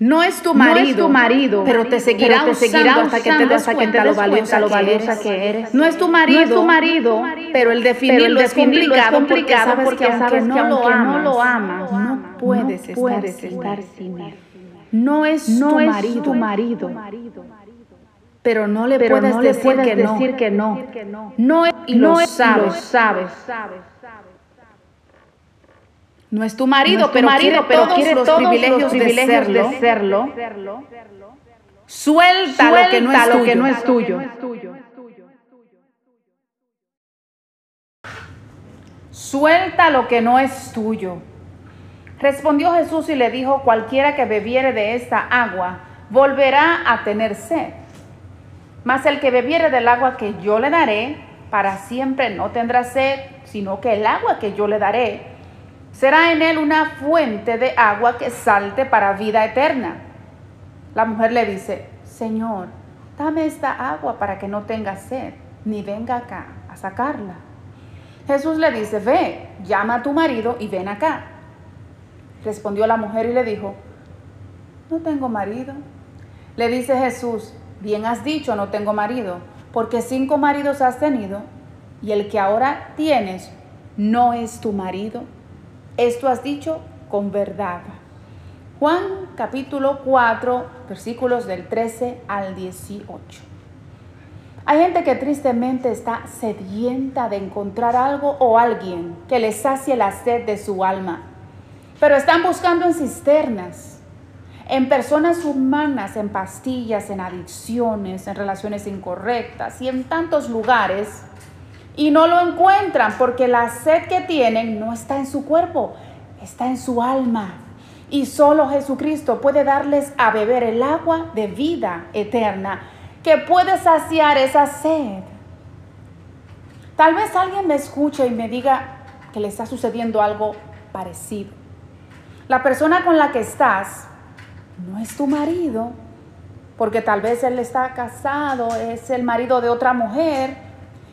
No es tu No marido, es tu marido, pero te seguirá, pero te seguirá usando hasta que te des cuenta lo valiosa, lo que, valiosa eres. que eres. No es tu marido, No es tu marido, pero el definirlo, es complicado, complicado porque porque sabes que aunque que no aunque no lo amas, no puedes, no estar, puedes sin estar él. sin él. No es No tu es marido, tu marido, pero no le pero puedes no le decir, puedes que, no. decir que no. No es y No lo sabes. lo sabes. No es tu marido, No es tu pero marido, quiere pero todos quiere los todos privilegios, los de privilegios serlo. de serlo. Suelta, lo que no es Suelta lo que no es tuyo. Suelta lo que no es tuyo. Respondió Jesús y le dijo, cualquiera que bebiere de esta agua volverá a tener sed. Mas el que bebiere del agua que yo le daré, para siempre no tendrá sed, sino que el agua que yo le daré será en él una fuente de agua que salte para vida eterna. La mujer le dice, Señor, dame esta agua para que no tenga sed, ni venga acá a sacarla. Jesús le dice, ve, llama a tu marido y ven acá. Respondió la mujer y le dijo, no tengo marido. Le dice Jesús, bien has dicho, no tengo marido, porque cinco maridos has tenido y el que ahora tienes no es tu marido. Esto has dicho con verdad. Juan capítulo 4, versículos del 13 al 18. Hay gente que tristemente está sedienta de encontrar algo o alguien que les sacie la sed de su alma, pero están buscando en cisternas, en personas humanas, en pastillas, en adicciones, en relaciones incorrectas y en tantos lugares y no lo encuentran porque la sed que tienen no está en su cuerpo, está en su alma. Y solo Jesucristo puede darles a beber el agua de vida eterna que puede saciar esa sed. Tal vez alguien me escuche y me diga que le está sucediendo algo parecido. La persona con la que estás no es tu marido, porque tal vez él está casado, es el marido de otra mujer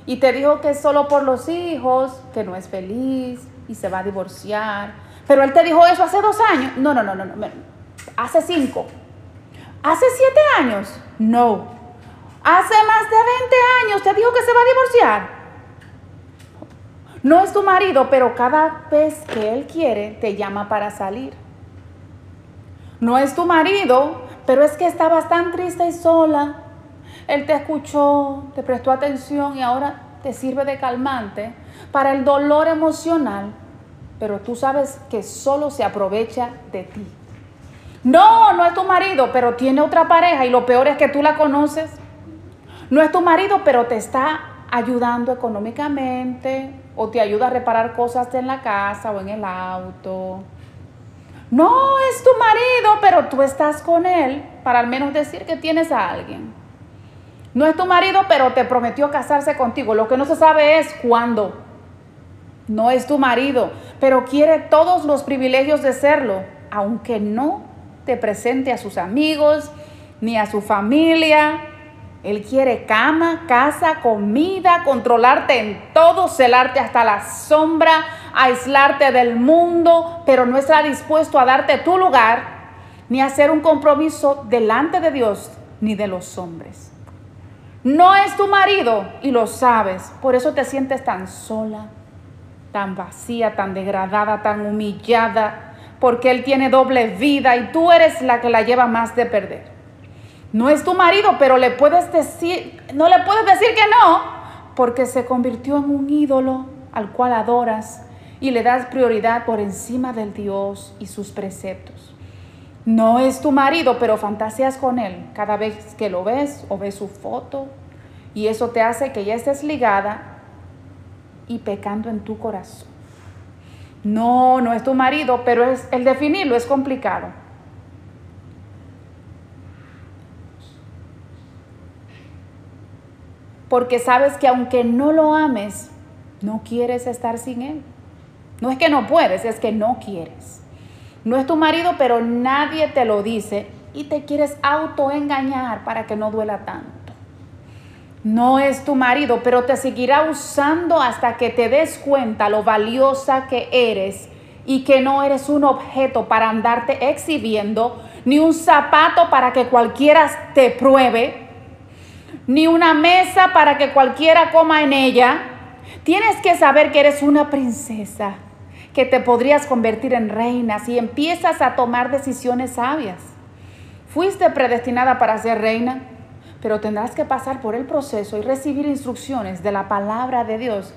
y te dijo que es solo por los hijos, que no es feliz y se va a divorciar. Pero él te dijo eso hace dos años. No, no, no, no, no. Hace cinco. Hace siete años. No. Hace más de 20 años te dijo que se va a divorciar. No es tu marido, pero cada vez que él quiere te llama para salir. No es tu marido, pero es que estabas tan triste y sola. Él te escuchó, te prestó atención y ahora te sirve de calmante para el dolor emocional, pero tú sabes que solo se aprovecha de ti. No, no es tu marido, pero tiene otra pareja y lo peor es que tú la conoces. No es tu marido, pero te está ayudando económicamente o te ayuda a reparar cosas en la casa o en el auto. No es tu marido, pero tú estás con él para al menos decir que tienes a alguien. No es tu marido, pero te prometió casarse contigo. Lo que no se sabe es cuándo. No es tu marido, pero quiere todos los privilegios de serlo, aunque no te presente a sus amigos ni a su familia. Él quiere cama, casa, comida, controlarte en todo, celarte hasta la sombra, aislarte del mundo, pero no está dispuesto a darte tu lugar ni a hacer un compromiso delante de Dios ni de los hombres. No es tu marido y lo sabes, por eso te sientes tan sola, tan vacía, tan degradada, tan humillada, porque él tiene doble vida y tú eres la que la lleva más de perder. No es tu marido, pero le puedes decir, no le puedes decir que no, porque se convirtió en un ídolo al cual adoras y le das prioridad por encima del Dios y sus preceptos. No es tu marido, pero fantaseas con él cada vez que lo ves o ves su foto y eso te hace que ya estés ligada y pecando en tu corazón. No, no es tu marido, pero es el definirlo es complicado. Porque sabes que aunque no lo ames, no quieres estar sin él. No es que no puedes, es que no quieres. No es tu marido, pero nadie te lo dice y te quieres autoengañar para que no duela tanto. No es tu marido, pero te seguirá usando hasta que te des cuenta lo valiosa que eres y que no eres un objeto para andarte exhibiendo, ni un zapato para que cualquiera te pruebe, ni una mesa para que cualquiera coma en ella. Tienes que saber que eres una princesa, que te podrías convertir en reina si empiezas a tomar decisiones sabias. Fuiste predestinada para ser reina, pero tendrás que pasar por el proceso y recibir instrucciones de la palabra de Dios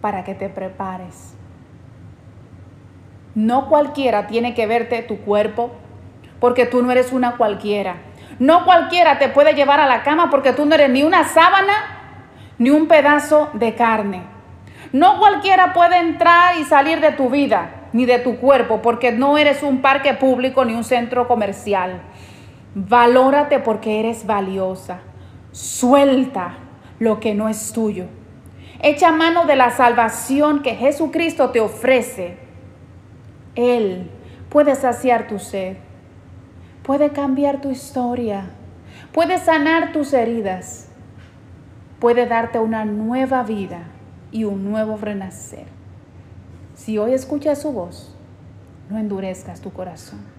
para que te prepares. No cualquiera tiene que verte tu cuerpo, porque tú no eres una cualquiera. No cualquiera te puede llevar a la cama porque tú no eres ni una sábana ni un pedazo de carne. No cualquiera puede entrar y salir de tu vida ni de tu cuerpo porque no eres un parque público ni un centro comercial. Valórate porque eres valiosa. Suelta lo que no es tuyo. Echa mano de la salvación que Jesucristo te ofrece. Él puede saciar tu sed puede cambiar tu historia, puede sanar tus heridas, puede darte una nueva vida y un nuevo renacer. Si hoy escuchas su voz, no endurezcas tu corazón.